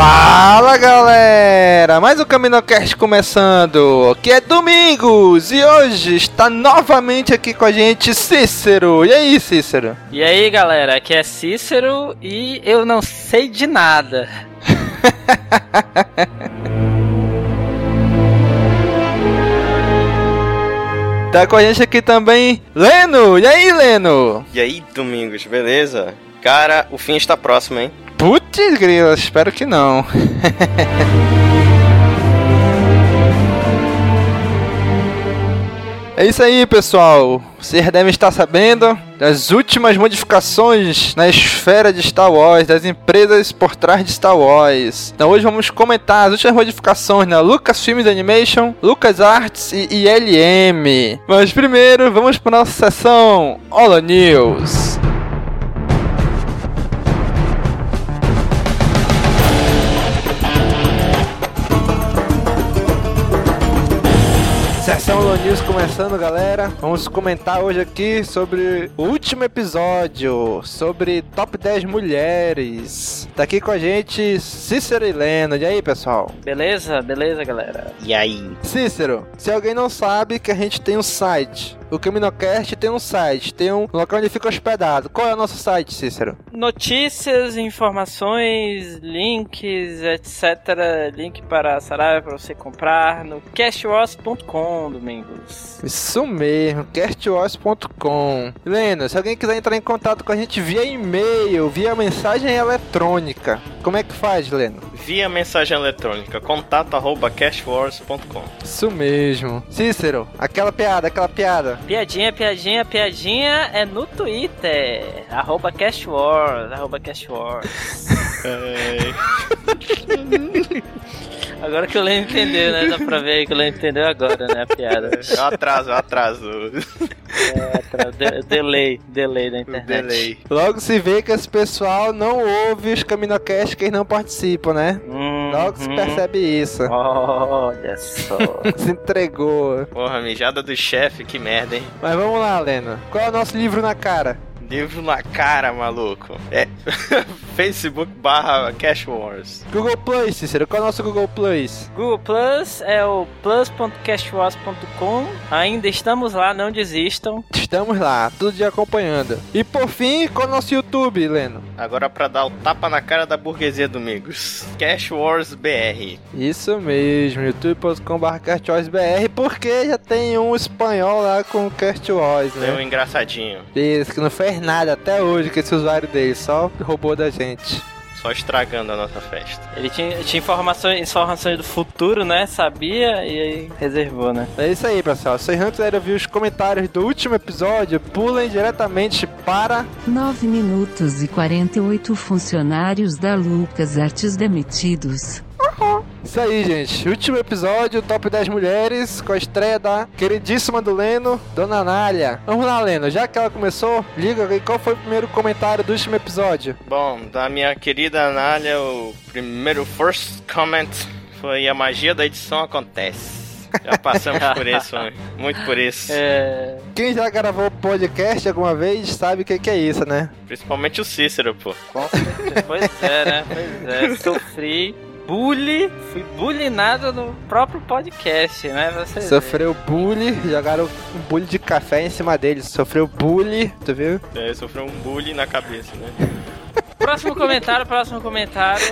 Fala galera, mais um Caminocast começando, que é Domingos e hoje está novamente aqui com a gente Cícero. E aí, Cícero? E aí galera, aqui é Cícero e eu não sei de nada. Tá com a gente aqui também Leno. E aí, Leno? E aí, Domingos, beleza? Cara, o fim está próximo, hein? Putz, grila, espero que não. É isso aí, pessoal. Vocês devem estar sabendo das últimas modificações na esfera de Star Wars, das empresas por trás de Star Wars. Então hoje vamos comentar as últimas modificações na Lucasfilm Animation, LucasArts e ILM. Mas primeiro, vamos para nossa sessão Holo News. Sessão Holo News começando, galera. Vamos comentar hoje aqui sobre o último episódio, sobre top 10 mulheres. Tá aqui com a gente Cícero e Leno. E aí, pessoal? Beleza? Beleza, galera? E aí? Cícero, se alguém não sabe que a gente tem um site. O Caminocast tem um site, tem um local onde fica hospedado. Qual é o nosso site, Cícero? Notícias, informações, links, etc. Link para a Saraiva para você comprar no cashwars.com, Domingos. Isso mesmo, castwars.com. Leno, se alguém quiser entrar em contato com a gente via e-mail, via mensagem eletrônica, como é que faz, Leno? Via mensagem eletrônica, contato arroba cashwars.com. Isso mesmo. Cícero, aquela piada, aquela piada. Piadinha, piadinha, piadinha é no Twitter. Arroba Cashwars, arroba Cashwars. Agora que o Leno entendeu, né? Dá pra ver aí que o Leno entendeu agora, né? A piada. É o atraso, é o atraso. É, tra- de- delay, delay da internet. delay. Logo se vê que esse pessoal não ouve os Caminocast que eles não participam, né? Uhum. Logo se percebe isso. Olha só. Se entregou. Porra, mijada do chefe, que merda, hein? Mas vamos lá, Leno. Qual é o nosso livro na cara? Livro na cara, maluco. É Facebook barra Cash Wars. Google Plus, Cícero. Qual é o nosso Google Plus? Google Plus é o plus.cashwas.com. Ainda estamos lá, não desistam. Estamos lá, todo dia acompanhando. E por fim, qual é o nosso YouTube, Leno? Agora pra dar o tapa na cara da burguesia, Domingos. Cash Wars BR. Isso mesmo, youtube.com.br CastWarsBR, porque já tem um espanhol lá com Cast Wars, Deu um né? engraçadinho. Isso, que não fez nada até hoje com esse usuário dele, só roubou da gente. Só estragando a nossa festa. Ele tinha, tinha informações, informações do futuro, né? Sabia e aí reservou, né? É isso aí, pessoal. Se vocês não quiserem ouvir os comentários do último episódio, pulem diretamente para 9 minutos e 48 funcionários da Lucas Artes demitidos. Isso aí, gente. Último episódio, Top 10 Mulheres, com a estreia da queridíssima do Leno, Dona Nália. Vamos lá, Leno. Já que ela começou, liga aí qual foi o primeiro comentário do último episódio. Bom, da minha querida Anália, o primeiro first comment foi a magia da edição acontece. Já passamos por isso, muito por isso. É. Quem já gravou podcast alguma vez sabe o que, que é isso, né? Principalmente o Cícero, pô. Pois é, né? Pois é. Sofri bullying, fui bullyingado no próprio podcast, né? Você vê. Sofreu bullying, jogaram um bullying de café em cima dele. Sofreu bullying, tu viu? É, sofreu um bullying na cabeça, né? Próximo comentário, próximo comentário.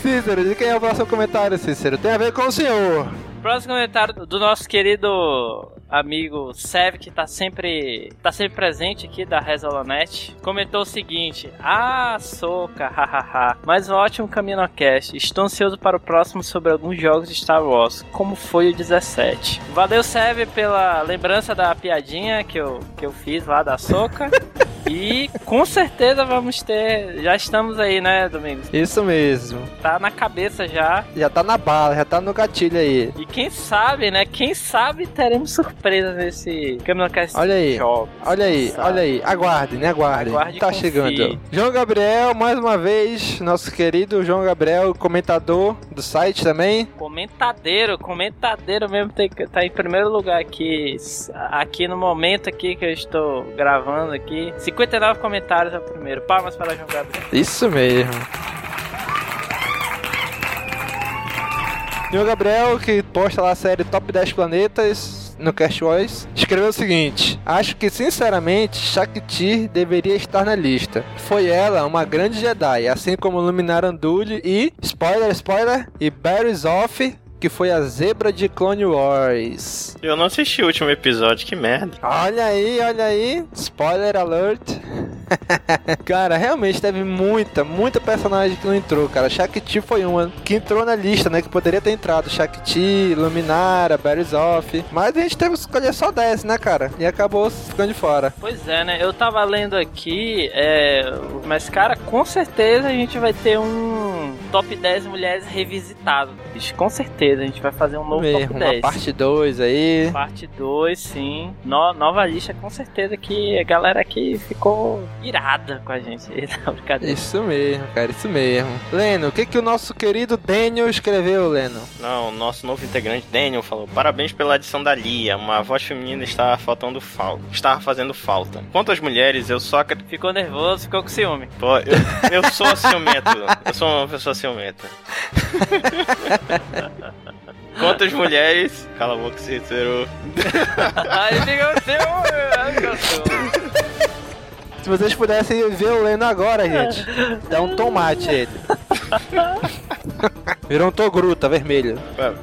Cícero, de quem é o próximo comentário, Cícero? Tem a ver com o senhor. Próximo comentário do nosso querido amigo Sev, que tá sempre, tá sempre presente aqui da Resolanet. Comentou o seguinte: Ah, soca, hahaha. Mais um ótimo CaminoCast. Estou ansioso para o próximo sobre alguns jogos de Star Wars, como foi o 17. Valeu, Sev, pela lembrança da piadinha que eu, que eu fiz lá da soca. E com certeza vamos ter. Já estamos aí, né, Domingos? Isso mesmo. Tá na cabeça já. Já tá na bala, já tá no gatilho aí. E quem sabe, né? Quem sabe teremos surpresas nesse Caminocast Olha aí. Jogos. Olha aí, Sabe? olha aí. Aguardem, né? Aguardem. Aguarde e tá chegando. João Gabriel, mais uma vez, nosso querido João Gabriel, comentador do site também. Comentadeiro, comentadeiro mesmo tem tá em primeiro lugar aqui. Aqui no momento aqui que eu estou gravando aqui. 59 comentários é o primeiro. Palmas para João Gabriel. Isso mesmo. João Gabriel, que posta lá a série Top 10 Planetas no Cast Voice, escreveu o seguinte: Acho que sinceramente Shakti deveria estar na lista. Foi ela uma grande Jedi, assim como Luminar Anduli e, spoiler, spoiler, e Barry's Off, que foi a zebra de Clone Wars. Eu não assisti o último episódio, que merda. Olha aí, olha aí, spoiler alert. cara, realmente teve muita, muita personagem que não entrou, cara. Shakti foi uma que entrou na lista, né? Que poderia ter entrado. Shakti, Luminara, Barry's Off. Mas a gente teve que escolher só 10, né, cara? E acabou ficando de fora. Pois é, né? Eu tava lendo aqui, é... mas cara, com certeza a gente vai ter um top 10 mulheres revisitado. Bicho, com certeza a gente vai fazer um novo Mesmo, top uma 10. parte 2 aí. Parte 2, sim. No- nova lista, com certeza que a galera aqui ficou irada com a gente. Isso mesmo, cara, isso mesmo. Leno, o que que o nosso querido Daniel escreveu, Leno? Não, o nosso novo integrante Daniel falou: Parabéns pela adição da Lia. Uma voz feminina estava faltando falta. Estava fazendo falta. Quantas mulheres eu só Ficou nervoso, ficou com ciúme. Pô, eu, eu sou ciumento. Eu sou uma pessoa ciumenta. Quantas mulheres. Cala a boca, com ciúme. aí ficou com ciúme. Se vocês pudessem ver o Leno agora, gente, dá um tomate ele. Virou um togruta vermelho.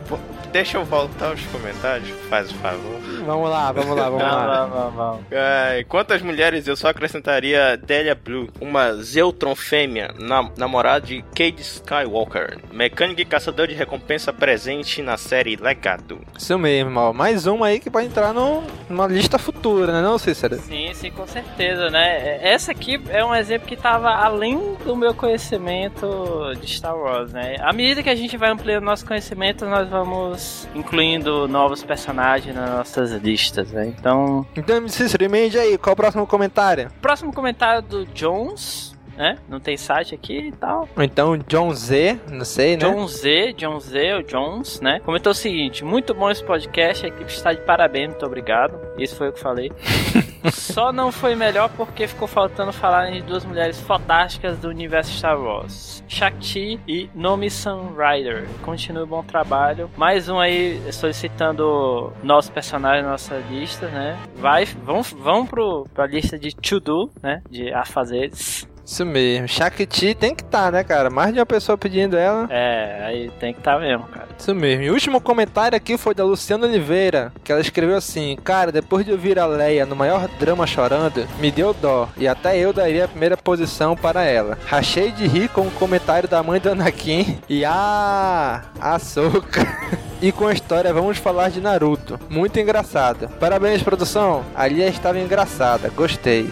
Pô, Deixa eu voltar aos comentários, faz o favor. Vamos lá, vamos lá, vamos lá. Vamos, vamos, vamos. Ai, quantas mulheres eu só acrescentaria Delia Blue, uma Zeutron fêmea, nam- namorada de Cade Skywalker, mecânico e caçador de recompensa presente na série Legado. Isso mesmo, ó. Mais uma aí que pode entrar no, numa lista futura, né, não, Cícero? Sim, sim, com certeza, né? Essa aqui é um exemplo que tava além do meu conhecimento de Star Wars, né? À medida que a gente vai ampliando nosso conhecimento, nós vamos incluindo novos personagens nas nossas listas, né? Então, Então, Cícero, emende aí, qual o próximo comentário? próximo comentário do Jones, né? Não tem site aqui e tal. Então John Z, não sei, né? John Z, John Z, ou Jones, né? Comentou o seguinte: muito bom esse podcast, a equipe está de parabéns, muito obrigado. Isso foi o que falei. Só não foi melhor porque ficou faltando falar de duas mulheres fantásticas do universo Star Wars: Shakti e Nomi Sun Rider. Continue o bom trabalho. Mais um aí solicitando nossos personagens na nossa lista, né? Vai, vão, vão pro, pra lista de to do, né? De afazeres. Isso mesmo. Shakti tem que estar, né, cara? Mais de uma pessoa pedindo ela. É, aí tem que estar tá mesmo, cara. Isso mesmo. E o último comentário aqui foi da Luciana Oliveira, que ela escreveu assim: Cara, depois de ouvir a Leia no maior drama chorando, me deu dó, e até eu daria a primeira posição para ela. Rachei de rir com o comentário da mãe do Anakin e a açúcar. E com a história vamos falar de Naruto. Muito engraçado. Parabéns, produção. A Lia estava engraçada. Gostei.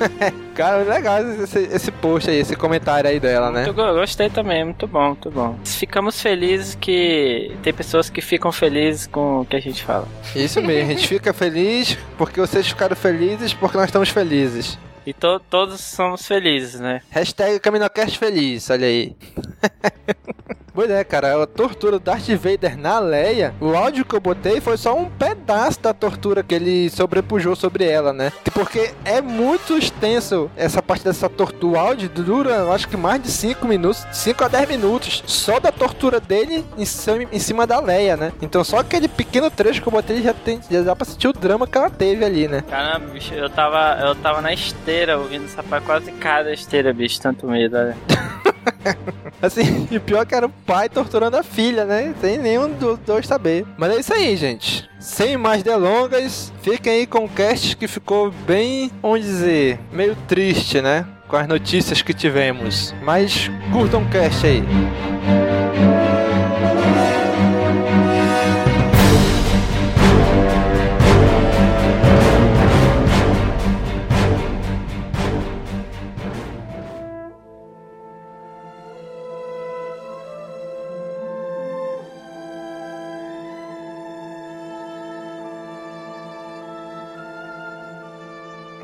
Cara, legal esse, esse post aí, esse comentário aí dela, né? Muito go- gostei também, muito bom, muito bom. Ficamos felizes que tem pessoas que ficam felizes com o que a gente fala. Isso mesmo, a gente fica feliz porque vocês ficaram felizes porque nós estamos felizes. E to- todos somos felizes, né? Hashtag Caminocast feliz, olha aí. Pois é, cara, a tortura do Darth Vader na Leia, o áudio que eu botei foi só um pedaço da tortura que ele sobrepujou sobre ela, né? Porque é muito extenso essa parte dessa tortura. O áudio dura, eu acho que mais de 5 minutos, 5 a 10 minutos, só da tortura dele em cima, da Leia, né? Então só aquele pequeno trecho que eu botei já, tem, já dá pra sentir o drama que ela teve ali, né? Caramba, bicho, eu tava, eu tava na esteira ouvindo essa parte, quase cada esteira, bicho, tanto medo, olha. Assim, e pior que era o pai torturando a filha, né? Sem nenhum dos dois saber. Mas é isso aí, gente. Sem mais delongas, fiquem aí com o cast que ficou bem, vamos dizer, meio triste, né? Com as notícias que tivemos. Mas curtam o cast aí.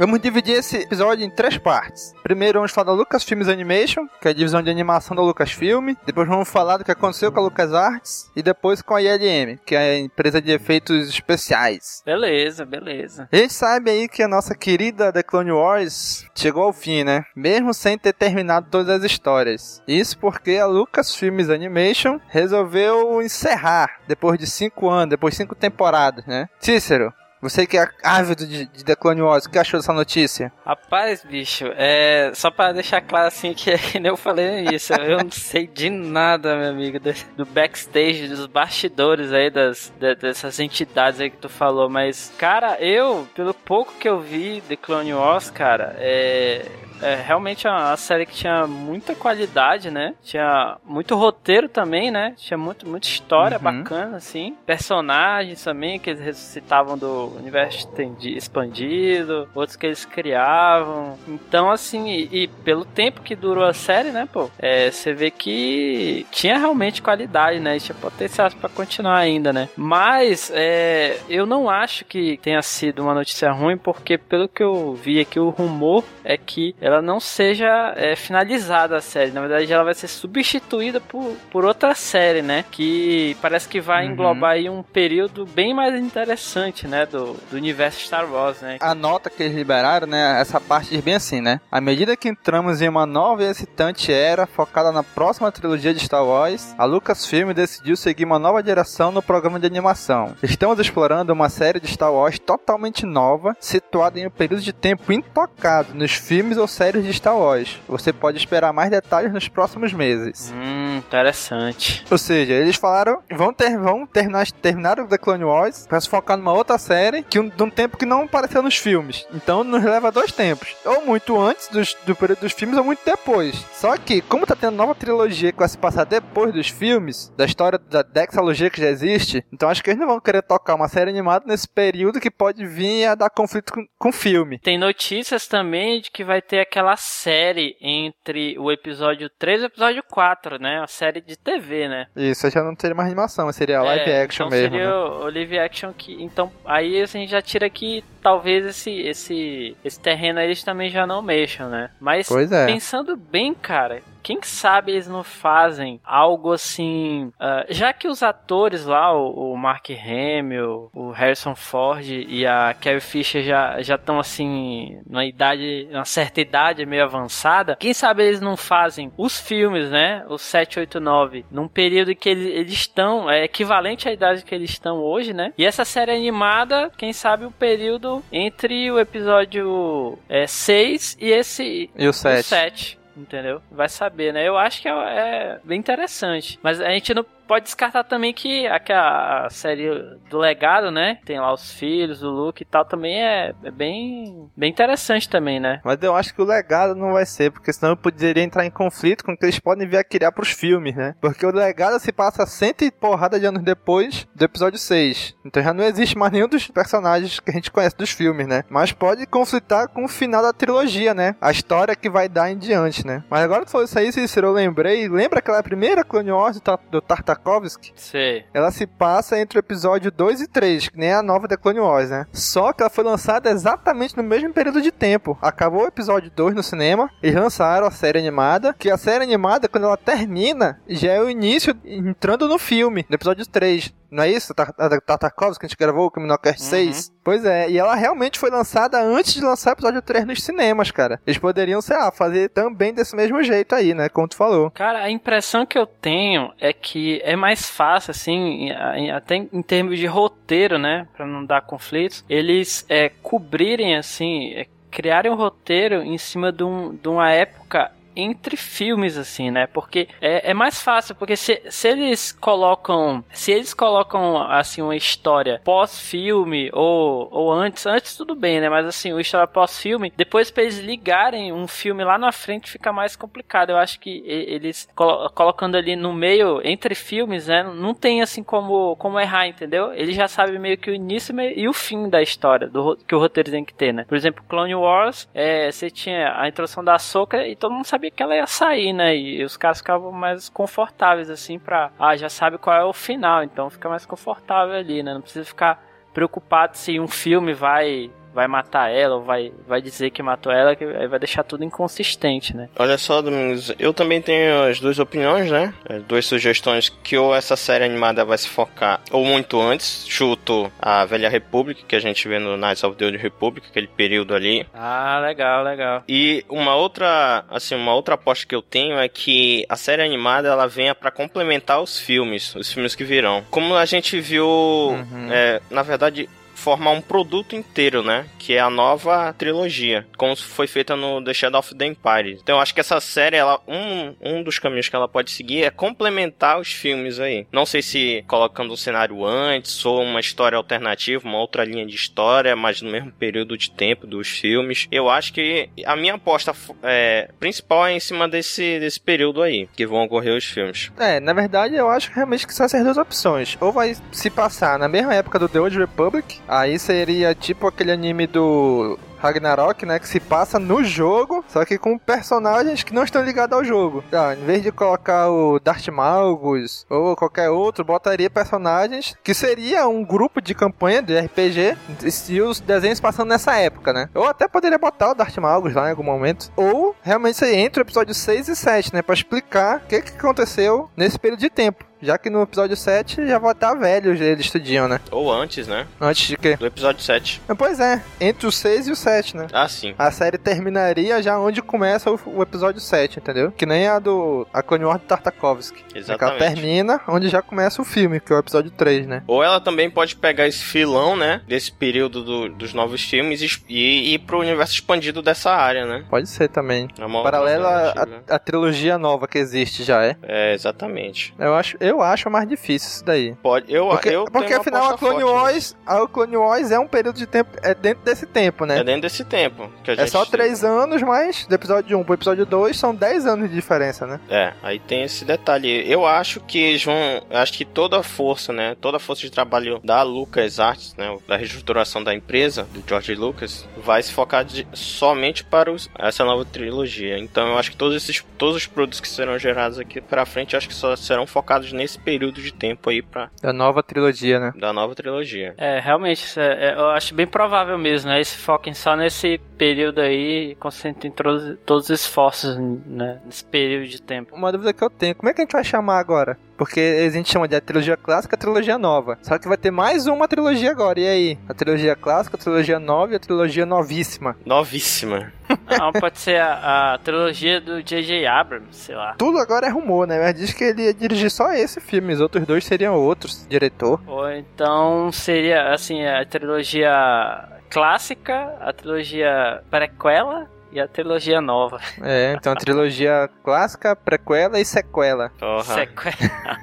Vamos dividir esse episódio em três partes. Primeiro vamos falar da Lucasfilms Animation, que é a divisão de animação da Lucasfilm. Depois vamos falar do que aconteceu com a LucasArts. E depois com a ILM, que é a empresa de efeitos especiais. Beleza, beleza. A gente sabe aí que a nossa querida The Clone Wars chegou ao fim, né? Mesmo sem ter terminado todas as histórias. Isso porque a Lucasfilms Animation resolveu encerrar depois de cinco anos, depois de cinco temporadas, né? Cícero, você que é ávido de, de The Clone Wars, o que achou dessa notícia? Rapaz, bicho, é. Só pra deixar claro assim que, que nem eu falei isso, eu não sei de nada, meu amigo, do, do backstage, dos bastidores aí, das, de, dessas entidades aí que tu falou, mas, cara, eu, pelo pouco que eu vi The Clone Wars, cara, é é realmente uma série que tinha muita qualidade, né? Tinha muito roteiro também, né? Tinha muito, muita história Uhum. bacana, assim. Personagens também que eles ressuscitavam do universo expandido, outros que eles criavam. Então, assim, e, e pelo tempo que durou a série, né, pô? é, você vê que tinha realmente qualidade, né? E tinha potencial pra continuar ainda, né? Mas é, eu não acho que tenha sido uma notícia ruim, porque pelo que eu vi aqui, o rumor é que ela não seja é, finalizada a série. Na verdade, ela vai ser substituída por, por outra série, né? Que parece que vai Uhum. englobar aí um período bem mais interessante, né? Do, do universo Star Wars, né? A nota que eles liberaram, né? Essa parte diz bem assim, né? À medida que entramos em uma nova e excitante era focada na próxima trilogia de Star Wars, a Lucasfilm decidiu seguir uma nova direção no programa de animação. Estamos explorando uma série de Star Wars totalmente nova, situada em um período de tempo intocado nos filmes ou séries de Star Wars. Você pode esperar mais detalhes nos próximos meses. Hum, interessante. Ou seja, eles falaram, vão, ter, vão terminar, terminar o The Clone Wars pra se focar numa outra série que um, de um tempo que não apareceu nos filmes. Então nos leva dois tempos. Ou muito antes dos, do período dos filmes, ou muito depois. Só que, como tá tendo nova trilogia que vai se passar depois dos filmes, da história da Dexalogia que já existe, então acho que eles não vão querer tocar uma série animada nesse período que pode vir a dar conflito com, com o filme. Tem notícias também de que vai ter aquela série entre o episódio 3 e o episódio 4, né? A série de TV, né? Isso, já não teria mais animação, seria live É, action então mesmo. Seria né? o live action que. Então, aí a gente já tira que talvez esse, esse, esse terreno aí eles também já não mexam, né? Mas Pois é. pensando bem, cara, quem sabe eles não fazem algo assim. ah, já que os atores lá, o, o Mark Hamill, o Harrison Ford e a Carrie Fisher já já estão assim, numa idade, uma certa idade meio avançada, quem sabe eles não fazem os filmes, né? Os 7, 8, 9, num período que eles, eles estão, é equivalente à idade que eles estão hoje, né? E essa série animada, quem sabe o período entre o episódio 6 e esse E o o 7. 7, entendeu? Vai saber, né? Eu acho que é, é bem interessante. Mas a gente não pode descartar também que aquela série do legado, né? Tem lá os filhos, o Luke e tal, também é, é bem, bem interessante também, né? Mas eu acho que o legado não vai ser, porque senão eu poderia entrar em conflito com o que eles podem vir a criar pros filmes, né? Porque o legado se passa cento e porrada de anos depois do episódio 6. Então já não existe mais nenhum dos personagens que a gente conhece dos filmes, né? Mas pode conflitar com o final da trilogia, né? A história que vai dar em diante, né? Mas agora que tu falou isso aí, Cícero, eu lembrei. Lembra aquela primeira Clone Wars do, do Tartakovsky? Sei. Ela se passa entre o episódio 2 e 3, que nem a nova The Clone Wars, né? Só que ela foi lançada exatamente no mesmo período de tempo. Acabou o episódio 2 no cinema, eles lançaram a série animada, que a série animada, quando ela termina, já é o início entrando no filme, no episódio 3. Não é isso? Tartakovsky que a gente gravou, o Criminalcast Uhum. 6? Pois é, e ela realmente foi lançada antes de lançar o episódio 3 nos cinemas, cara. Eles poderiam, sei lá, fazer também desse mesmo jeito aí, né? Como tu falou. Cara, a impressão que eu tenho é que é mais fácil, assim, até em termos de roteiro, né? Pra não dar conflitos, eles é, cobrirem, assim, é, criarem um roteiro em cima de, um, de uma época entre filmes, assim, né? Porque é, é mais fácil, porque se, se eles colocam. Se eles colocam, assim, uma história pós-filme ou, ou antes, antes tudo bem, né? Mas assim, uma história pós-filme, depois pra eles ligarem um filme lá na frente fica mais complicado. Eu acho que eles colo- colocando ali no meio, entre filmes, né? Não tem assim como, como errar, entendeu? Ele já sabe meio que o início e o fim da história, do, que o roteiro tem que ter, né? Por exemplo, Clone Wars, é, você tinha a introdução da Ahsoka e todo mundo sabia que ela ia sair, né? E os caras ficavam mais confortáveis, assim, pra. Ah, já sabe qual é o final, então fica mais confortável ali, né? Não precisa ficar preocupado se um filme vai vai matar ela ou vai, vai dizer que matou ela, que aí vai deixar tudo inconsistente, né? Olha só, Domingos, eu também tenho as duas opiniões, né? As duas sugestões que ou essa série animada vai se focar ou muito antes, chuto a Velha República, que a gente vê no Knights of the Old Republic, aquele período ali. Ah, legal, legal. E uma outra, assim, uma outra aposta que eu tenho é que a série animada ela venha para complementar os filmes, os filmes que virão. Como a gente viu, Uhum. é, na verdade, formar um produto inteiro, né? Que é a nova trilogia, como foi feita no The Shadow of the Empire. Então eu acho que essa série, ela, um, um dos caminhos que ela pode seguir é complementar os filmes aí. Não sei se colocando um cenário antes ou uma história alternativa, uma outra linha de história, mas no mesmo período de tempo dos filmes. Eu acho que a minha aposta é, principal é em cima desse, desse período aí, que vão ocorrer os filmes. É, na verdade eu acho realmente que são essas duas opções. Ou vai se passar na mesma época do The Old Republic, aí seria tipo aquele anime do Ragnarok, né? Que se passa no jogo, só que com personagens que não estão ligados ao jogo. Ah, em vez de colocar o Darth Malgus ou qualquer outro, botaria personagens que seria um grupo de campanha de RPG e os desenhos passando nessa época, né? Ou até poderia botar o Darth Malgus lá em algum momento. Ou realmente você entra o episódio 6 e 7, né? Pra explicar o que, que aconteceu nesse período de tempo. Já que no episódio 7 já vai estar velho, eles estudiam, né? Ou antes, né? Antes de quê? Do episódio 7. Pois é, entre o 6 e o 7, né? Ah, sim. A série terminaria já onde começa o, o episódio 7, entendeu? Que nem a do a Clone Wars do Tartakovsky. É que ela Exatamente. termina onde já começa o filme, que é o episódio 3, né? Ou ela também pode pegar esse filão, né? Desse período do- dos novos filmes e, e ir pro universo expandido dessa área, né? Pode ser também. É uma outra Paralela alternativa. à à trilogia nova que existe já, é? É, exatamente. Eu acho, eu acho mais difícil isso daí. Pode, eu, Porque, eu porque afinal a Clone forte Wars, a Clone Wars é um período de tempo, é dentro desse tempo, né? É dentro desse tempo. Que É só 3 anos, mas do episódio 1 pro episódio 2 são 10 anos de diferença, né? É, aí tem esse detalhe. Eu acho que eles vão. Eu acho que toda a força, né? Toda a força de trabalho da Lucas Arts, né? Da reestruturação da empresa, do George Lucas, vai se focar de- somente para os- essa nova trilogia. Então eu acho que todos esses todos os produtos que serão gerados aqui pra frente, eu acho que só serão focados nesse período de tempo aí pra, Da nova trilogia, né? da nova trilogia. É, realmente, é- é- eu acho bem provável mesmo, né? Eles se foquem só nesse período aí e concentrem todos, todos os esforços né, nesse período de tempo. Uma dúvida que eu tenho, como é que a gente vai chamar agora? Porque a gente chama de a trilogia clássica e a trilogia nova. Só que vai ter mais uma trilogia agora, e aí? A trilogia clássica, a trilogia nova e a trilogia novíssima. Novíssima. Não, pode ser a, a trilogia do J.J. Abrams, sei lá. Tudo agora é rumor, né? Mas diz que ele ia dirigir só esse filme, os outros dois seriam outros, diretor. Ou então seria, assim, a trilogia clássica, a trilogia prequela e a trilogia nova. É, então a trilogia clássica, prequela e sequela. Porra. Sequela.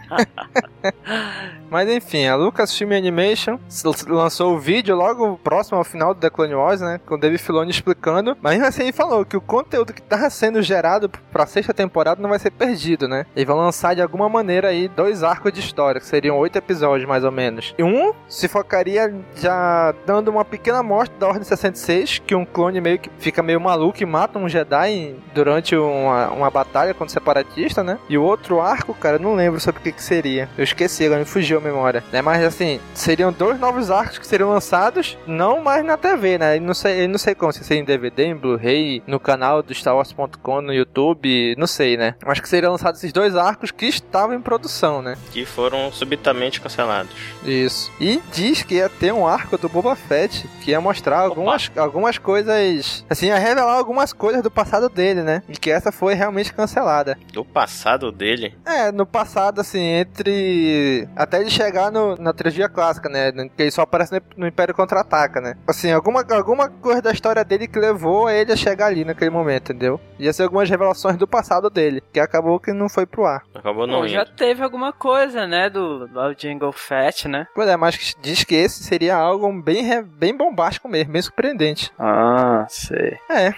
Mas enfim, a Lucasfilm Animation lançou o vídeo logo próximo ao final do The Clone Wars, né? Com o Dave Filoni explicando. Mas mesmo assim ele falou que o conteúdo que tava sendo gerado pra sexta temporada não vai ser perdido, né? Eles vão lançar de alguma maneira aí dois arcos de história, que seriam oito episódios mais ou menos. E um se focaria já dando uma pequena amostra da Ordem 66, que um clone meio que fica meio maluco e mata um Jedi durante uma, uma batalha contra o separatista, né? E o outro arco, cara, eu não lembro sobre o que, que seria. Eu esqueci, agora me fugiu a memória. Né? Mas assim, seriam dois novos arcos que seriam lançados, não mais na TV, né? E não sei, eu não sei como, se seria em DVD, em Blu-ray, no canal do StarWars.com, no YouTube, não sei, né? Mas que seriam lançados esses dois arcos que estavam em produção, né? Que foram subitamente cancelados. Isso. E diz que ia ter um arco do Boba Fett que ia mostrar algumas, algumas coisas. Assim, ia revelar algumas coisas do passado dele, né? E que essa foi realmente cancelada. Do passado dele. É, no passado, assim, entre. Até ele chegar no- na trilogia clássica, né? Que ele só aparece no, no Império Contra-Ataca, né? Assim, alguma, alguma coisa da história dele que levou ele a chegar ali naquele momento, entendeu? Ia ser algumas revelações do passado dele, que acabou que não foi pro ar. Acabou não Bom, já teve alguma coisa, né, do, do Jingle Fett, né? Pois é, mas diz que esse seria algo bem, bem bombástico mesmo, bem surpreendente. Ah, sei. É,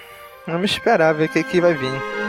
vamos esperar ver o que, que vai vir.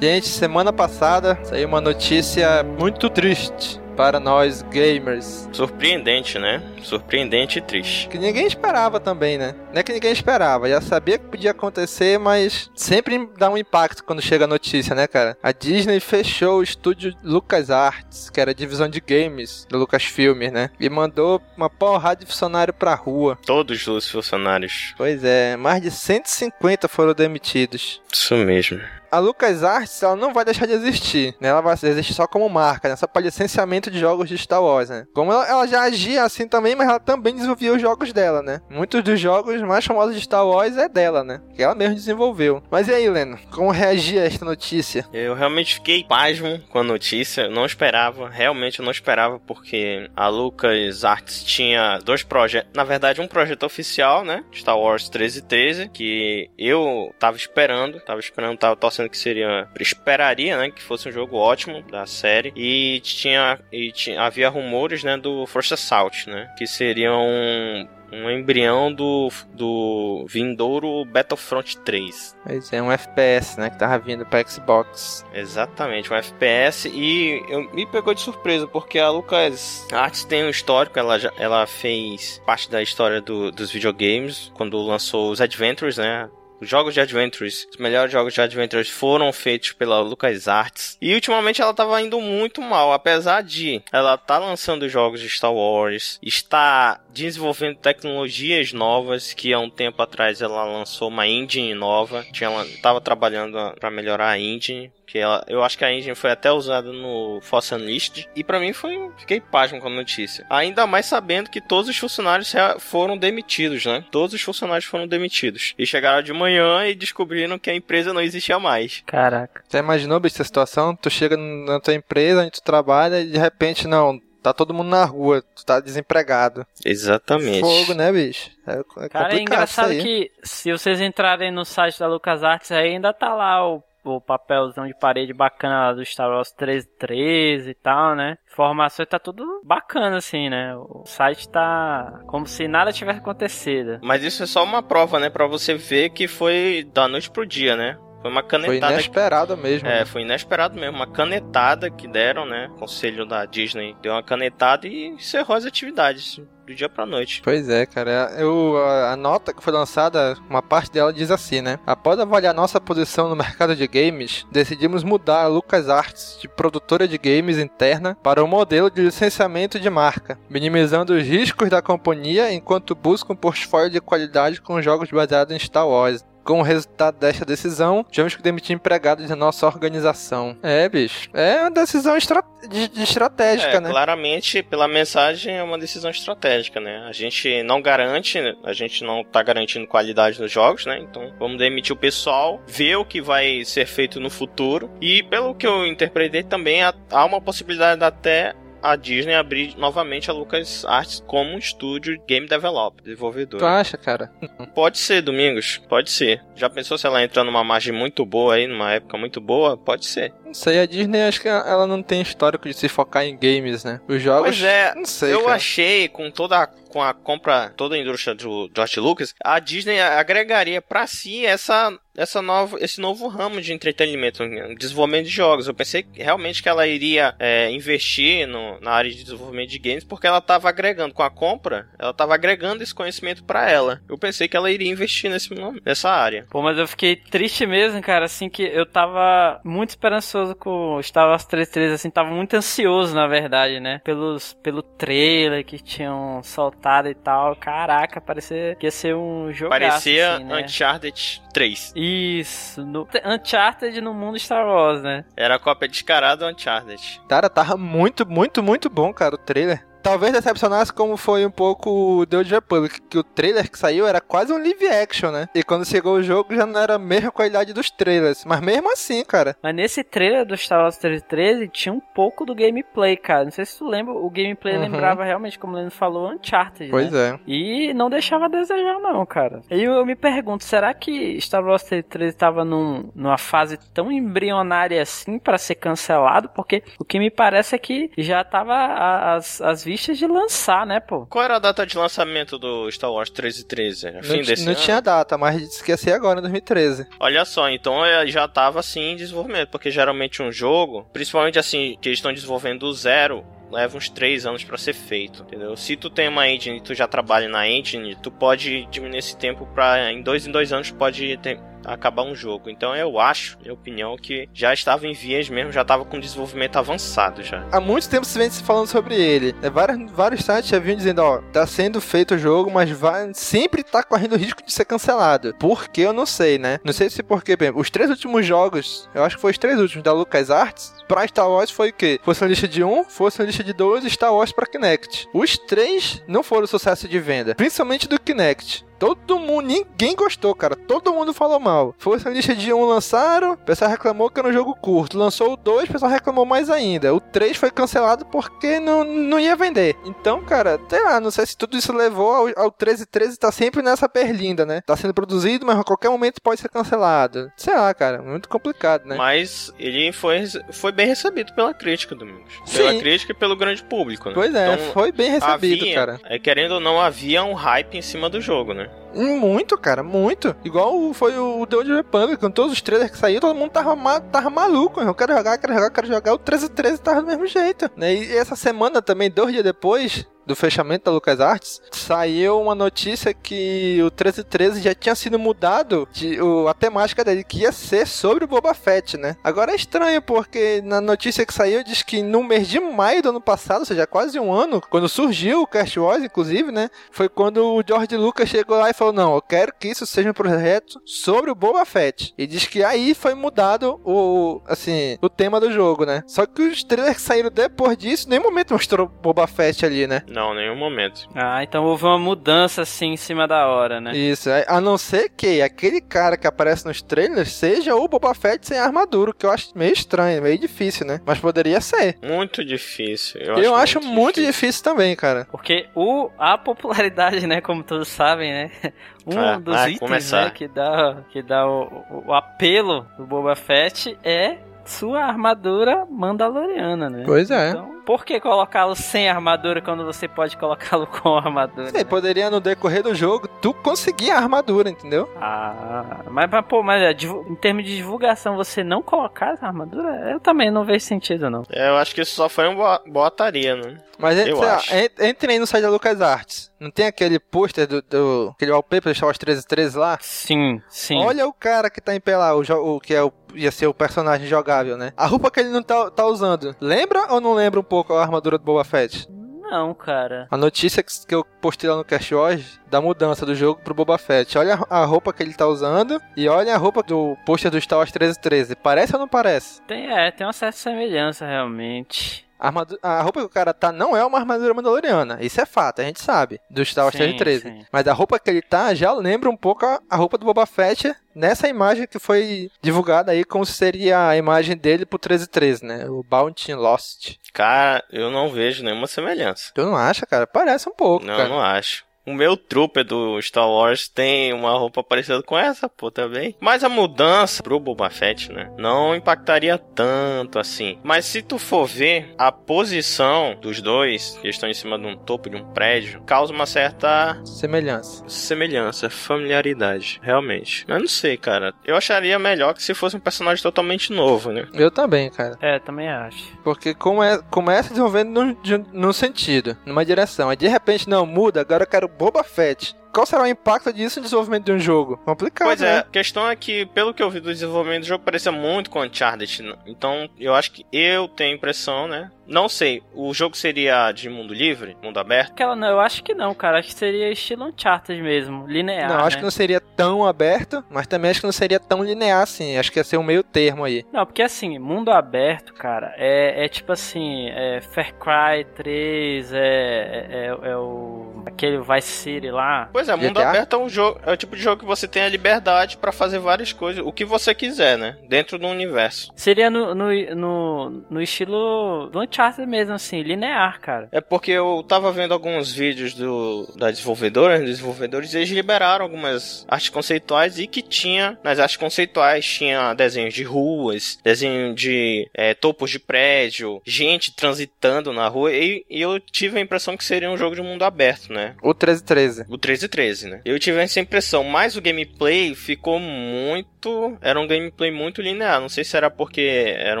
Gente, semana passada saiu uma notícia muito triste. Para nós gamers. Surpreendente, né? Surpreendente e triste. Que ninguém esperava também, né? Não é que ninguém esperava, já sabia que podia acontecer, mas sempre dá um impacto quando chega a notícia, né, cara? A Disney fechou o estúdio LucasArts, que era a divisão de games do Lucasfilm, né? E mandou uma porrada de funcionário pra rua. Todos os funcionários. Pois é, mais de 150 foram demitidos. Isso mesmo a LucasArts ela não vai deixar de existir, né? Ela vai existir só como marca, né? Só para licenciamento de jogos de Star Wars, né? Como ela, ela, já agia assim também, mas ela também desenvolvia os jogos dela, né? Muitos dos jogos mais famosos de Star Wars é dela, né? Que ela mesmo desenvolveu. Mas e aí, Leno? Como reagir a esta notícia? Eu realmente fiquei pasmo com a notícia. Eu não esperava, realmente eu não esperava, porque a LucasArts tinha dois projetos. Na verdade, um projeto oficial, né? Star Wars 1313, que eu tava esperando, tava esperando, tava torcendo que seria. Esperaria, né? Que fosse um jogo ótimo da série. E tinha. E tinha, havia rumores, né? Do Force Assault, né? Que seria um um embrião do, do vindouro Battlefront 3. Pois é, um FPS, né, que tava vindo para Xbox. Exatamente, um FPS e eu, me pegou de surpresa porque a Lucas Arts tem um histórico, ela, ela fez parte da história do, dos videogames quando lançou os Adventures, né, jogos de Adventures, os melhores jogos de Adventures foram feitos pela LucasArts. E ultimamente ela estava indo muito mal, apesar de ela tá lançando jogos de Star Wars, está desenvolvendo tecnologias novas, que há um tempo atrás ela lançou uma engine nova, tinha estava trabalhando para melhorar a engine que ela, eu acho que a engine foi até usada no Force Unleashed. E para mim foi. Fiquei pasmo com a notícia. Ainda mais sabendo que todos os funcionários foram demitidos, né? Todos os funcionários foram demitidos. E chegaram de manhã e descobriram que a empresa não existia mais. Caraca. Você imaginou, bicho, essa situação? Tu chega na tua empresa, onde tu trabalha e de repente, não, tá todo mundo na rua, tu tá desempregado. Exatamente. Fogo, né, bicho? É, é Cara, é engraçado que se vocês entrarem no site da LucasArts aí, ainda tá lá o o papelzão de parede bacana do Star Wars 1313 e tal, né? Informações tá tudo bacana assim, né? O site tá como se nada tivesse acontecido. Mas isso é só uma prova, né, para você ver que foi da noite pro dia, né? Foi uma canetada. Foi inesperado que... mesmo. É, né? foi inesperado mesmo. Uma canetada que deram, né? O conselho da Disney deu uma canetada e encerrou as atividades do dia pra noite. Pois é, cara. Eu, a, a, nota que foi lançada, uma parte dela diz assim, né? Após avaliar nossa posição no mercado de games, decidimos mudar a LucasArts de produtora de games interna para um modelo de licenciamento de marca, minimizando os riscos da companhia enquanto busca um portfólio de qualidade com jogos baseados em Star Wars. Com o resultado desta decisão, tivemos que demitir empregados da nossa organização. É, bicho. É uma decisão estra de, de estratégica, é, né? Claramente, pela mensagem, é uma decisão estratégica, né? A gente não garante, a gente não tá garantindo qualidade nos jogos, né? Então, vamos demitir o pessoal, ver o que vai ser feito no futuro. E, pelo que eu interpretei, também há uma possibilidade até a Disney abrir novamente a LucasArts como um estúdio game developer, desenvolvedor. Tu acha, cara? Pode ser, Domingos, pode ser. Já pensou se ela entra numa margem muito boa aí, numa época muito boa? Pode ser. Não sei, a Disney acho que ela não tem histórico de se focar em games, né? Os jogos. Pois é, não sei. Eu cara. achei com toda a com a compra, toda a indústria do George Lucas, a Disney agregaria para si essa essa nova, esse novo ramo de entretenimento, desenvolvimento de jogos. Eu pensei realmente que ela iria é, investir no, na área de desenvolvimento de games porque ela estava agregando com a compra, ela estava agregando esse conhecimento para ela. Eu pensei que ela iria investir nesse, nessa área. Pô, mas eu fiquei triste mesmo, cara, assim que eu tava muito esperançoso com Star Wars 33, assim, tava muito ansioso, na verdade, né? Pelos, pelo trailer que tinham soltado e tal. Caraca, parecia que ia ser um jogo. Parecia assim, né? Uncharted 3. Isso, no, Uncharted no mundo Star Wars, né? Era a cópia descarada do Uncharted. Cara, tava muito, muito, muito bom, cara, o trailer talvez decepcionasse como foi um pouco o The Old Republic, que o trailer que saiu era quase um live action, né? E quando chegou o jogo já não era a mesma qualidade dos trailers, mas mesmo assim, cara. Mas nesse trailer do Star Wars 13 tinha um pouco do gameplay, cara. Não sei se tu lembra, o gameplay uhum. lembrava realmente, como o Leno falou, Uncharted, Pois né? é. E não deixava a desejar não, cara. E eu, eu me pergunto, será que Star Wars 13 estava num, numa fase tão embrionária assim para ser cancelado? Porque o que me parece é que já tava as, as vistas de lançar, né, pô? Qual era a data de lançamento do Star Wars 1313? Era fim não, desse não ano? tinha data, mas disse que ia ser agora, em 2013. Olha só, então é, já tava assim em desenvolvimento, porque geralmente um jogo, principalmente assim, que eles estão desenvolvendo do zero, leva uns 3 anos para ser feito, entendeu? Se tu tem uma engine e tu já trabalha na engine, tu pode diminuir esse tempo para em dois em dois anos pode ter acabar um jogo. Então eu acho, minha opinião, que já estava em vias mesmo, já estava com desenvolvimento avançado já. Há muito tempo se vem se falando sobre ele. É, vários, vários sites já vinham dizendo, ó, tá sendo feito o jogo, mas vai, sempre tá correndo risco de ser cancelado. Por que eu não sei, né? Não sei se porque, bem, os três últimos jogos, eu acho que foi os três últimos da LucasArts, pra Star Wars foi o quê? Fosse uma lista de um, fosse uma lista de dois, Star Wars pra Kinect. Os três não foram sucesso de venda, principalmente do Kinect. Todo mundo, ninguém gostou, cara. Todo mundo falou mal. Foi essa lista de um lançaram, o pessoal reclamou que era um jogo curto. Lançou o 2, o pessoal reclamou mais ainda. O 3 foi cancelado porque não, não ia vender. Então, cara, sei lá, não sei se tudo isso levou ao, ao 13 13 tá sempre nessa perlinda, né? Tá sendo produzido, mas a qualquer momento pode ser cancelado. Sei lá, cara, muito complicado, né? Mas ele foi, foi bem recebido pela crítica, Domingos. Pela Sim. crítica e pelo grande público, né? Pois é, Então, foi bem recebido, havia, cara. É, querendo ou não, havia um hype em cima do jogo, né? Muito, cara, muito. Igual foi o The Old Republic, com todos os trailers que saíram, todo mundo tava, ma tava maluco. Eu quero jogar, quero jogar, quero jogar. O 1313 tava do mesmo jeito. Né? E essa semana também, dois dias depois, do fechamento da LucasArts, saiu uma notícia que o 1313 já tinha sido mudado de, o, a temática dele, que ia ser sobre o Boba Fett, né? Agora é estranho, porque na notícia que saiu diz que no mês de maio do ano passado, ou seja, quase um ano, quando surgiu o Cast Wars, inclusive, né? Foi quando o George Lucas chegou lá e falou: Não, eu quero que isso seja um projeto sobre o Boba Fett. E diz que aí foi mudado o, assim, o tema do jogo, né? Só que os trailers que saíram depois disso, em nenhum momento mostrou Boba Fett ali, né? Não, nenhum momento. Ah, então houve uma mudança assim em cima da hora, né? Isso, é, a não ser que aquele cara que aparece nos trailers seja o Boba Fett sem armadura, que eu acho meio estranho, meio difícil, né? Mas poderia ser. Muito difícil. Eu, Eu, acho, muito difícil. também, cara. Porque o, a popularidade, né, como todos sabem, né? Um Ah, dos vai itens começar. né, que dá, que dá o, o- o apelo do Boba Fett é sua armadura mandaloriana, né? Pois é. Então, por que colocá-lo sem armadura quando você pode colocá-lo com armadura? Sei, poderia no decorrer do jogo tu conseguir a armadura, entendeu? Ah, mas, mas, pô, mas é, em termos de divulgação, você não colocar essa armadura, eu também não vejo sentido, não. É, Eu acho que isso só foi uma boataria, né? Mas Eu sei acho. entre aí no site da LucasArts. Não tem aquele pôster do, do. aquele wallpaper do Star Wars 1313 lá? Sim, sim. Olha o cara que tá em pé lá, o, o que é o, ia ser o personagem jogável, né? A roupa que ele não tá, tá usando. Lembra ou não lembra um pouco a armadura do Boba Fett? Não, cara. A notícia que, eu postei lá no Cash hoje da mudança do jogo pro Boba Fett. Olha a, a roupa que ele tá usando e olha a roupa do pôster do Star Wars 1313. Parece ou não parece? Tem, é, tem uma certa semelhança, realmente. A, armadu- a roupa que o cara tá não é uma armadura mandaloriana. Isso é fato, a gente sabe. Do Star Wars Sim, 1313. sim. Mas a roupa que ele tá já lembra um pouco a, a roupa do Boba Fett nessa imagem que foi divulgada aí como seria a imagem dele pro 1313, né? O Bounty Lost. Cara, eu não vejo nenhuma semelhança. Tu não acha, cara? Parece um pouco, Não, cara. não acho. O meu trooper do Star Wars tem uma roupa parecida com essa, pô, também. Mas a mudança pro Boba Fett, né? Não impactaria tanto assim. Mas se tu for ver, a posição dos dois, que estão em cima de um topo de um prédio, causa uma certa Semelhança. semelhança, familiaridade, realmente. Eu não sei, cara. Eu acharia melhor que se fosse um personagem totalmente novo, né? Eu também, cara. É, também acho. Porque come, começa desenvolvendo num, num sentido, numa direção. Aí de repente, não, muda, agora eu quero Boba Fett. Qual será o impacto disso no desenvolvimento de um jogo? Complicado, Pois é, né? a questão é que, pelo que eu vi do desenvolvimento do jogo, parecia muito com Uncharted. né? Então, eu acho que eu tenho a impressão, né? Não sei, o jogo seria de mundo livre, mundo aberto? Aquela não, eu acho que não, cara. Acho que seria estilo Uncharted mesmo, linear. Não, acho né? que não seria tão aberto, mas também acho que não seria tão linear assim. Acho que ia ser um meio termo aí. Não, porque assim, mundo aberto, cara, é, é tipo assim, é Far Cry 3, é, é, é o. aquele Vice City lá. Pois é, mundo GTA? aberto é um jogo, é o tipo de jogo que você tem a liberdade pra fazer várias coisas, o que você quiser, né? Dentro do universo. Seria no, no, no, no estilo do Uncharted mesmo, assim, linear, cara. É porque eu tava vendo alguns vídeos do, da desenvolvedora, dos desenvolvedores, e eles liberaram algumas artes conceituais e que tinha, nas artes conceituais, tinha desenhos de ruas, desenho de é, topos de prédio, gente transitando na rua, e, e eu tive a impressão que seria um jogo de mundo aberto, né? O 1313. O 1313, né? Eu tive essa impressão, mas o gameplay ficou muito. Era um gameplay muito linear. Não sei se era porque era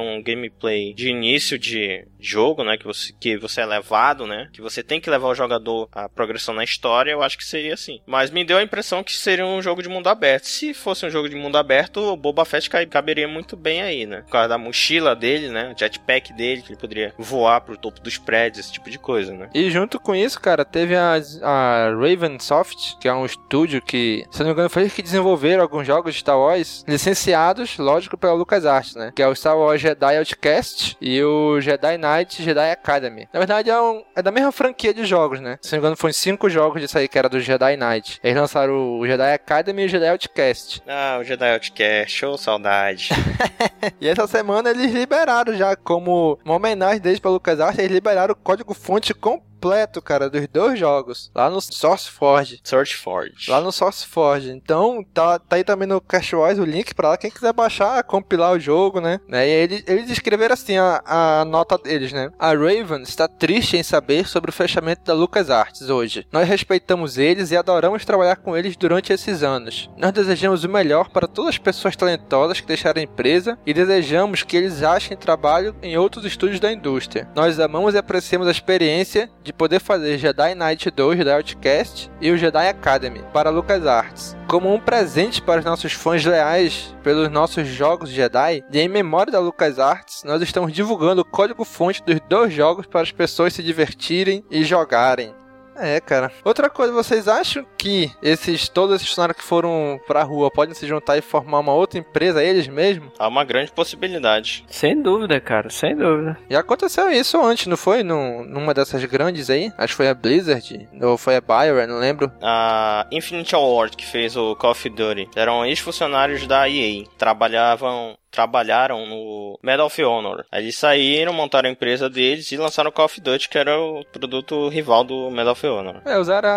um gameplay de início de jogo, né? Que você, que você é levado, né? Que você tem que levar o jogador à progressão na história. Eu acho que seria assim. Mas me deu a impressão que seria um jogo de mundo aberto. Se fosse um jogo de mundo aberto, o Boba Fett caberia muito bem aí, né? Por causa da mochila dele, né? O jetpack dele, que ele poderia voar pro topo dos prédios, esse tipo de coisa, né? E junto com isso, cara, teve a, a Ravensoft, que é um estúdio que, se não me engano, foi eles que desenvolveram alguns jogos de Star Wars, licenciados, lógico, pela LucasArts, né? Que é o Star Wars Jedi Outcast e o Jedi Knight Jedi Academy. Na verdade, é, um, é da mesma franquia de jogos, né? Se não me engano, foram cinco jogos disso aí, que era do Jedi Knight. Eles lançaram o Jedi Academy e o Jedi Outcast. Ah, o Jedi Outcast, show saudade. e essa semana eles liberaram já, como uma homenagem deles pra LucasArts, eles liberaram o código-fonte completo, cara, dos dois jogos, lá no SourceForge. SourceForge. Lá no SourceForge. Então, tá, tá aí também no Cashwise o link pra lá, quem quiser baixar, compilar o jogo, né? né? E eles, eles escreveram assim a, a nota deles, né? A Raven está triste em saber sobre o fechamento da LucasArts hoje. Nós respeitamos eles e adoramos trabalhar com eles durante esses anos. Nós desejamos o melhor para todas as pessoas talentosas que deixaram a empresa e desejamos que eles achem trabalho em outros estúdios da indústria. Nós amamos e apreciamos a experiência de poder fazer Jedi Knight 2, Jedi Outcast e o Jedi Academy para LucasArts. Como um presente para os nossos fãs leais pelos nossos jogos Jedi, e em memória da LucasArts, nós estamos divulgando o código-fonte dos dois jogos para as pessoas se divertirem e jogarem. É, cara. Outra coisa, vocês acham que esses todos esses funcionários que foram pra rua podem se juntar e formar uma outra empresa eles mesmos? Há uma grande possibilidade. Sem dúvida, cara, sem dúvida. Já aconteceu isso antes, não foi? Num, numa dessas grandes aí? Acho que foi a Blizzard, ou foi a Bioware, não lembro. A Infinite Award, que fez o Call of Duty, eram ex-funcionários da EA. Trabalhavam trabalharam no Medal of Honor. Aí eles saíram, montaram a empresa deles e lançaram o Call of Duty, que era o produto rival do Medal of Honor. É, usaram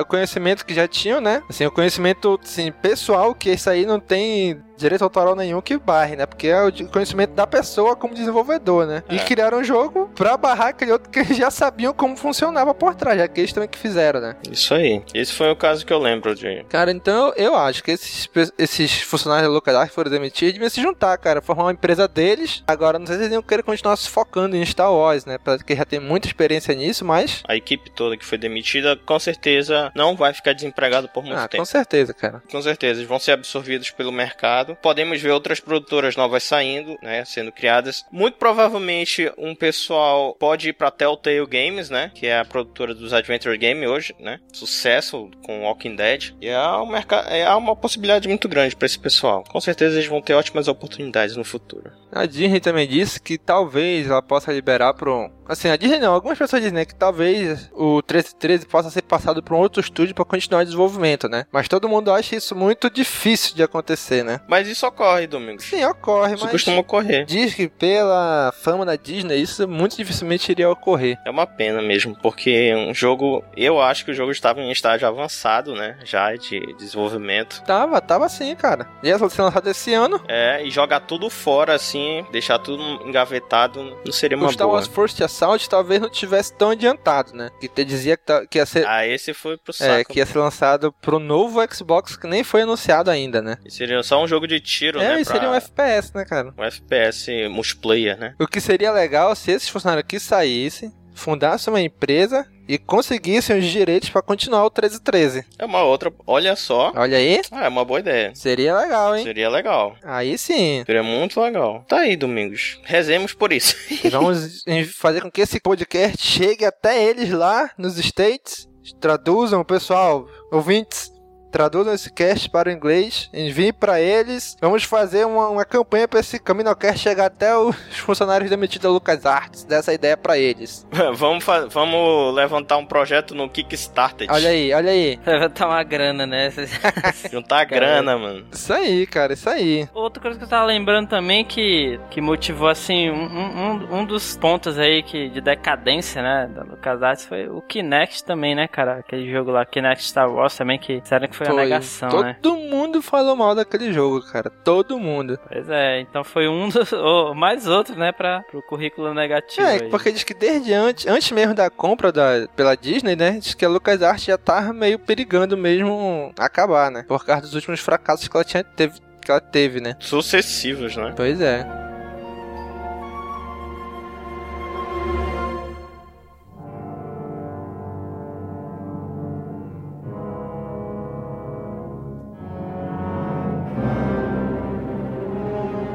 o conhecimento que já tinham, né? Assim, o conhecimento assim, pessoal, que isso aí não tem direito autoral nenhum que barre, né? Porque é o conhecimento da pessoa como desenvolvedor, né? E É. criaram um jogo pra barrar aquele outro que já sabiam como funcionava por trás, já que eles também que fizeram, né? Isso aí. Esse foi o caso que eu lembro de. Cara, então eu acho que esses, esses funcionários da LucasArts que foram demitidos deviam se juntar, cara, formar uma empresa deles. Agora, não sei se eles iam querer continuar se focando em Star Wars, né? Porque já tem muita experiência nisso, mas. A equipe toda que foi demitida, com certeza, não vai ficar desempregado por muito Ah, tempo. com certeza, cara. Com certeza, eles vão ser absorvidos pelo mercado. Podemos ver outras produtoras novas saindo, né, sendo criadas. Muito provavelmente um pessoal pode ir para Telltale Games, né, que é a produtora dos Adventure Game hoje, né, sucesso com Walking Dead. E é um mercado, é uma possibilidade muito grande para esse pessoal. Com certeza eles vão ter ótimas oportunidades no futuro. A Disney também disse que talvez ela possa liberar para um. Assim, a Disney não, algumas pessoas dizem né, que talvez o 1313 possa ser passado para um outro estúdio para continuar o desenvolvimento, né? Mas todo mundo acha isso muito difícil de acontecer, né? Mas isso ocorre, Domingos. Sim, ocorre, Isso mas. costuma ocorrer. Diz que pela fama da Disney, isso muito dificilmente iria ocorrer. É uma pena mesmo, porque um jogo, eu acho que o jogo estava em estágio avançado, né, já de desenvolvimento. Tava, tava sim, cara. Ia ser lançado esse ano. É, e jogar tudo fora assim, deixar tudo engavetado, não seria uma o Star boa. Wars First Assault talvez não tivesse tão adiantado, né? Que te dizia que, tá- que ia ser. Ah, esse foi pro É, saco. que ia ser lançado pro novo Xbox que nem foi anunciado ainda, né? Seria só um jogo de tiro, é, né? e seria um FPS, né, cara? um FPS multiplayer, né? O que seria legal se esses funcionários aqui saíssem, fundassem uma empresa e conseguissem os direitos pra continuar o 1313. É uma outra, olha só. Olha aí, Ah, é uma boa ideia. seria legal, hein? Seria legal. Aí sim. Seria muito legal. Tá aí, Domingos. Rezemos por isso. Vamos fazer com que esse podcast chegue até eles lá nos States. Traduzam, pessoal, ouvintes. Traduzam esse cast para o inglês, enviem para eles. Vamos fazer uma, uma campanha para esse CaminoCast chegar até os funcionários demitidos da LucasArts. Dessa ideia para eles. vamos, vamos levantar um projeto no Kickstarter. Olha aí, olha aí. Levantar uma grana, né? Juntar grana, mano. Isso aí, cara, isso aí. Outra coisa que eu tava lembrando também que, que motivou, assim, um, um, um dos pontos aí que, de decadência, né, da LucasArts foi o Kinect também, né, cara? Aquele jogo lá, Kinect Star Wars também, que disseram que foi foi, a negação, Todo né? mundo falou mal daquele jogo, cara. Todo mundo. Pois é, então foi um dos. ou mais outro, né, pra, pro currículo negativo. É, aí. porque diz que desde antes, antes mesmo da compra da, pela Disney, né? Diz que a LucasArts já tava meio perigando mesmo acabar, né? Por causa dos últimos fracassos que ela tinha teve, que ela teve, né? Sucessivos, né? Pois é.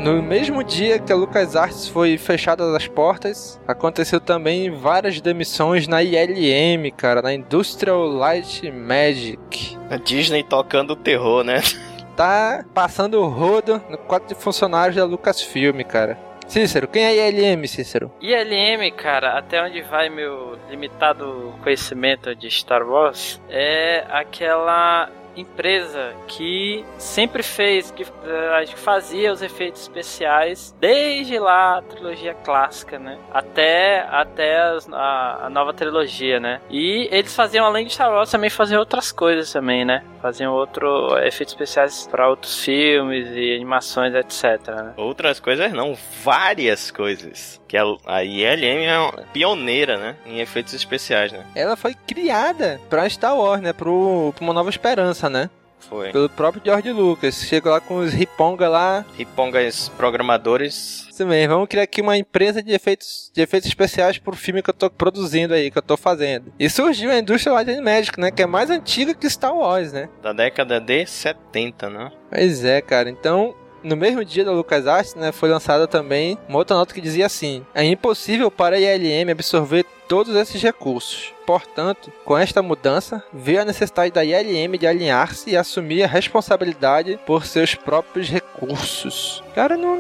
No mesmo dia que a LucasArts foi fechada as portas, aconteceu também várias demissões na ILM, cara, na Industrial Light Magic. A Disney tocando o terror, né? Tá passando o rodo no quadro de funcionários da Lucasfilm, cara. Cícero, quem é ILM, Cícero? ILM, cara, até onde vai meu limitado conhecimento de Star Wars, é aquela empresa que sempre fez, que eh, fazia os efeitos especiais desde lá a trilogia clássica, né? Até, até as- a, a nova trilogia, né? E eles faziam, além de Star Wars, também faziam outras coisas também, né? Faziam outro efeitos especiais para outros filmes e animações, etc. Né? Outras coisas não, várias coisas. Que a, a ILM é pioneira, né? Em efeitos especiais, né? Ela foi criada pra Star Wars, né? Pro, pra uma nova esperança, né? Foi. Pelo próprio George Lucas. Chegou lá com os riponga lá. Ripongas programadores. Isso mesmo, vamos criar aqui uma empresa de efeitos, de efeitos especiais pro filme que eu tô produzindo aí, que eu tô fazendo. E surgiu a indústria Light and Magic, né? Que é mais antiga que Star Wars, né? Da década de 70, né? Pois é, cara. Então, no mesmo dia da LucasArts, né, foi lançada também uma outra nota que dizia assim: é impossível para a ILM absorver todos esses recursos. Portanto, com esta mudança, veio a necessidade da ILM de alinhar-se e assumir a responsabilidade por seus próprios recursos. Cara, não,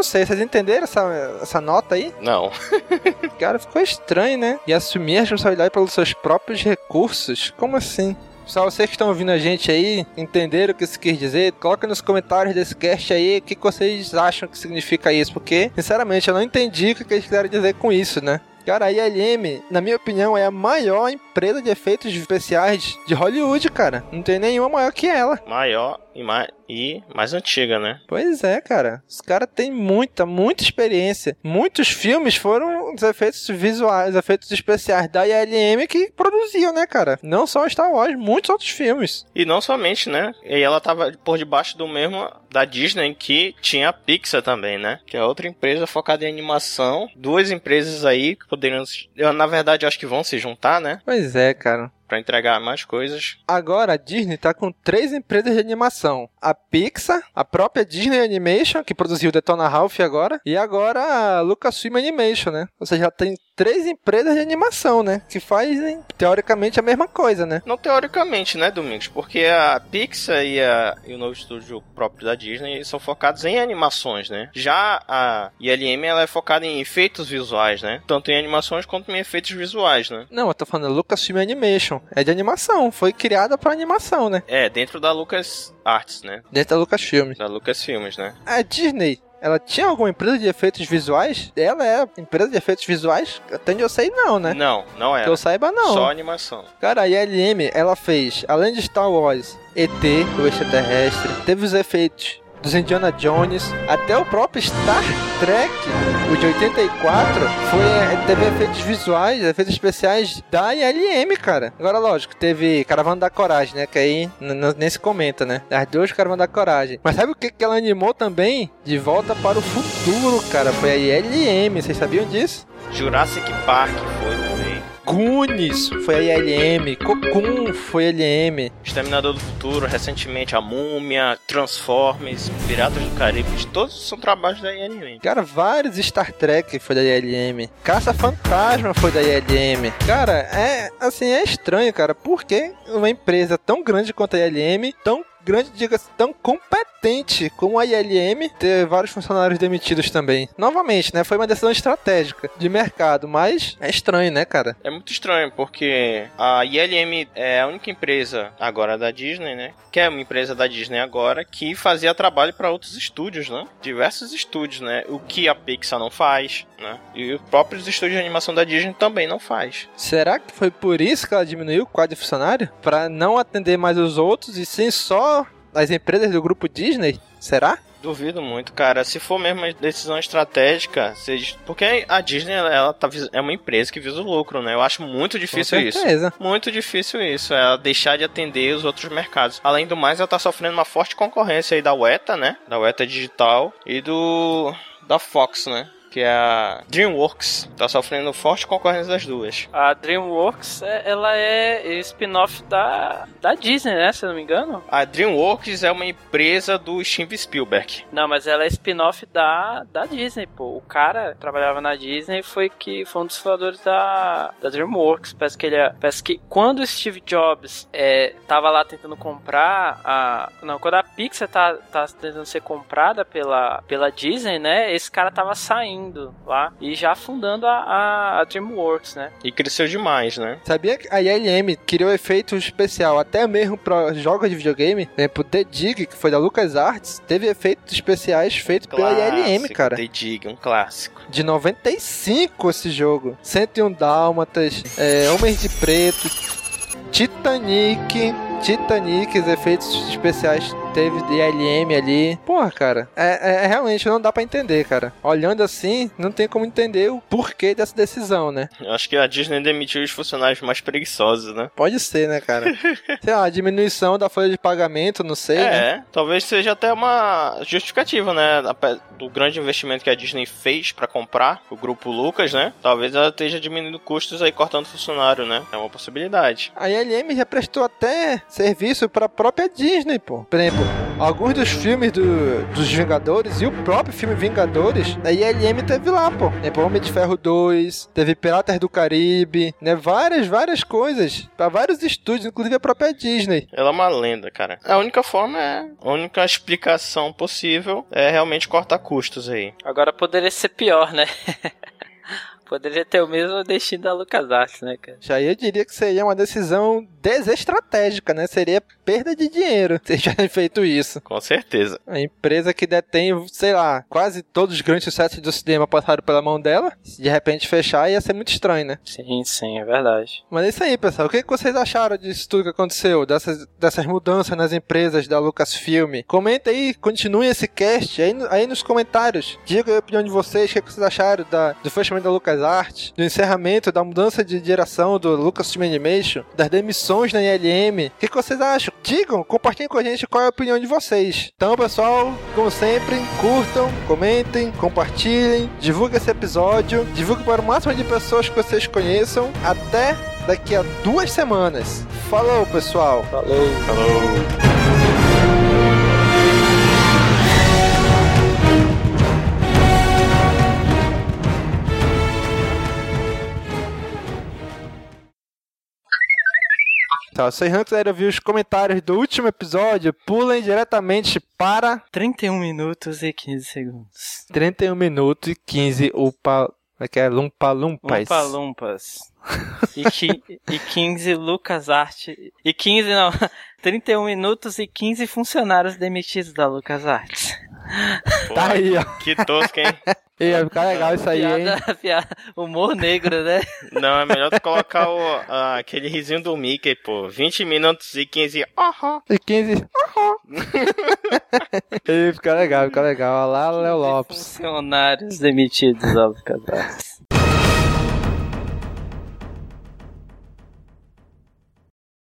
não sei, vocês entenderam essa, essa nota aí? Não. Cara, ficou estranho, né? E assumir a responsabilidade pelos seus próprios recursos? Como assim? Pessoal, vocês que estão ouvindo a gente aí, entenderam o que isso quis dizer? Coloca nos comentários desse cast aí o que vocês acham que significa isso, porque, sinceramente, eu não entendi o que eles quiseram dizer com isso, né? Cara, a ILM, na minha opinião, é a maior empresa de efeitos especiais de Hollywood, cara. Não tem nenhuma maior que ela. Maior e mais, e mais antiga, né? Pois é, cara. Os caras têm muita, muita experiência. Muitos filmes foram os efeitos visuais, os efeitos especiais da ILM que produziam, né, cara? Não só Star Wars, muitos outros filmes. E não somente, né? E ela tava por debaixo do mesmo da Disney que tinha a Pixar também, né? Que é outra empresa focada em animação. Duas empresas aí que poderiam, na verdade, acho que vão se juntar, né? Pois é, cara. Pra entregar mais coisas. Agora a Disney tá com três empresas de animação: a Pixar, a própria Disney Animation, que produziu Detona Ralph agora, e agora a Lucasfilm Animation, né? Ou seja, já tem três empresas de animação, né? Que fazem teoricamente a mesma coisa, né? Não teoricamente, né, Domingos? Porque a Pixar e, a, e o novo estúdio próprio da Disney são focados em animações, né? Já a ILM ela é focada em efeitos visuais, né? Tanto em animações quanto em efeitos visuais, né? Não, eu tô falando Lucasfilm Animation. É de animação, foi criada pra animação, né? É, dentro da Lucas Arts, né? Dentro da Lucasfilm. Da Lucas Filmes, né? A Disney, ela tinha alguma empresa de efeitos visuais? Ela é empresa de efeitos visuais? Até onde eu sei, não, né? Não, não é. Que eu saiba, não. Só animação. Cara, a ILM, ela fez, além de Star Wars, ET, o extraterrestre, teve os efeitos dos Indiana Jones, até o próprio Star Trek, o de 84, foi, é, teve efeitos visuais, efeitos especiais da ILM, cara. Agora, lógico, teve Caravana da Coragem, né? Que aí nem se comenta, né? As duas Caravana da Coragem. Mas sabe o que, que ela animou também? De volta para o futuro, cara. Foi a ILM, vocês sabiam disso? Jurassic Park foi. Goonies foi a ILM, Cocoon foi a ILM. Exterminador do Futuro, recentemente a Múmia, Transformers, Piratas do Caribe, todos são trabalhos da ILM. Cara, vários Star Trek foi da ILM. Caça Fantasma foi da ILM. Cara, é assim, é estranho, cara. Por que uma empresa tão grande quanto a ILM, tão grande, diga-se, tão competente como a ILM ter vários funcionários demitidos também. Novamente, né? Foi uma decisão estratégica de mercado, mas é estranho, né, cara? É muito estranho, porque a ILM é a única empresa agora da Disney, né? Que é uma empresa da Disney agora que fazia trabalho para outros estúdios, né? Diversos estúdios, né? O que a Pixar não faz, né? E os próprios estúdios de animação da Disney também não faz. Será que foi por isso que ela diminuiu o quadro de funcionário? Para não atender mais os outros e sim só as empresas do grupo Disney? Será? Duvido muito, cara. Se for mesmo uma decisão estratégica, seja... porque a Disney ela, ela tá, é uma empresa que visa o lucro, né? Eu acho muito difícil Com certeza. isso. Muito difícil isso, ela deixar de atender os outros mercados. Além do mais, ela tá sofrendo uma forte concorrência aí da Weta, né? Da Weta Digital e do da Fox, né? Que é a DreamWorks. Tá sofrendo forte concorrência das duas. A DreamWorks, é- ela é spin-off da, da Disney, né? Se eu não me engano. A DreamWorks é uma empresa do Steven Spielberg. Não, mas ela é spin-off da, da Disney, pô. O cara trabalhava na Disney foi que foi um dos fundadores da, da DreamWorks. Parece que ele é, parece que quando o Steve Jobs é, tava lá tentando comprar a não, quando a Pixar tá, tá tentando ser comprada pela, pela Disney, né? Esse cara tava saindo lá e já fundando a, a, a DreamWorks, né? E cresceu demais, né? Sabia que a ILM criou efeito especial até mesmo para jogos de videogame? Por exemplo, The Dig, que foi da LucasArts, teve efeitos especiais feitos pela ILM, cara. The Dig, um clássico. De 95 esse jogo. 101 Dálmatas, é, Homens de Preto, Titanic. Titanic, os efeitos especiais teve de ILM ali. Porra, cara, é, é- realmente não dá pra entender, cara. Olhando assim, não tem como entender o porquê dessa decisão, né? Eu acho que a Disney demitiu os funcionários mais preguiçosos, né? Pode ser, né, cara? sei lá, diminuição da folha de pagamento, não sei, né? É, talvez seja até uma justificativa, né? Do grande investimento que a Disney fez pra comprar o grupo Lucas, né? Talvez ela esteja diminuindo custos aí, cortando funcionário, né? É uma possibilidade. A ILM já prestou até serviço pra própria Disney, pô. Por exemplo, alguns dos filmes do- dos Vingadores e o próprio filme Vingadores, a ILM teve lá, pô. Por exemplo, Homem de Ferro 2, teve Piratas do Caribe, né? Várias, várias coisas. Pra vários estúdios, inclusive a própria Disney. Ela é uma lenda, cara. A única forma é. A única explicação possível é realmente cortar custos aí. Agora poderia ser pior, né? poderia ter o mesmo destino da LucasArts, né, cara? Já eu diria que seria uma decisão desestratégica, né? Seria perda de dinheiro se tivessem feito isso. Com certeza. A empresa que detém, sei lá, quase todos os grandes sucessos do cinema passaram pela mão dela. Se de repente fechar, ia ser muito estranho, né? Sim, sim, é verdade. Mas é isso aí, pessoal. O que vocês acharam disso tudo que aconteceu? Dessas, dessas mudanças nas empresas da Lucasfilm? Comenta aí, continue esse cast aí, aí nos comentários. Diga aí a opinião de vocês, o que que vocês acharam da, do fechamento da LucasArts, do encerramento, da mudança de direção do Lucasfilm Animation, das demissões na ILM. O que que vocês acham? Digam, compartilhem com a gente qual é a opinião de vocês. Então, pessoal, como sempre, curtam, comentem, compartilhem, divulguem esse episódio, divulguem para o máximo de pessoas que vocês conheçam. Até daqui a duas semanas. Falou, pessoal! Falou. Falou. Se vocês não quiserem ouvir os comentários do último episódio, pulem diretamente para 31 minutos e 15 segundos. 31 minutos e 15 upa... Como é que é? Lumpa Lumpas. Lumpa Lumpas. E, qui- e 15 Lucas Art. E 15 não. 31 minutos e 15 funcionários demitidos da Lucas Arts. Pô, Tá aí, ó. Que tosco, hein? E vai ficar legal isso aí, hein? Piada, piada, humor negro, né? Não, é melhor tu colocar o, ah, aquele risinho do Mickey, pô. 20 minutos e 15. Aham. E 15. e fica legal, fica legal. Olha lá, Léo Lopes. Funcionários demitidos Lucas Arts.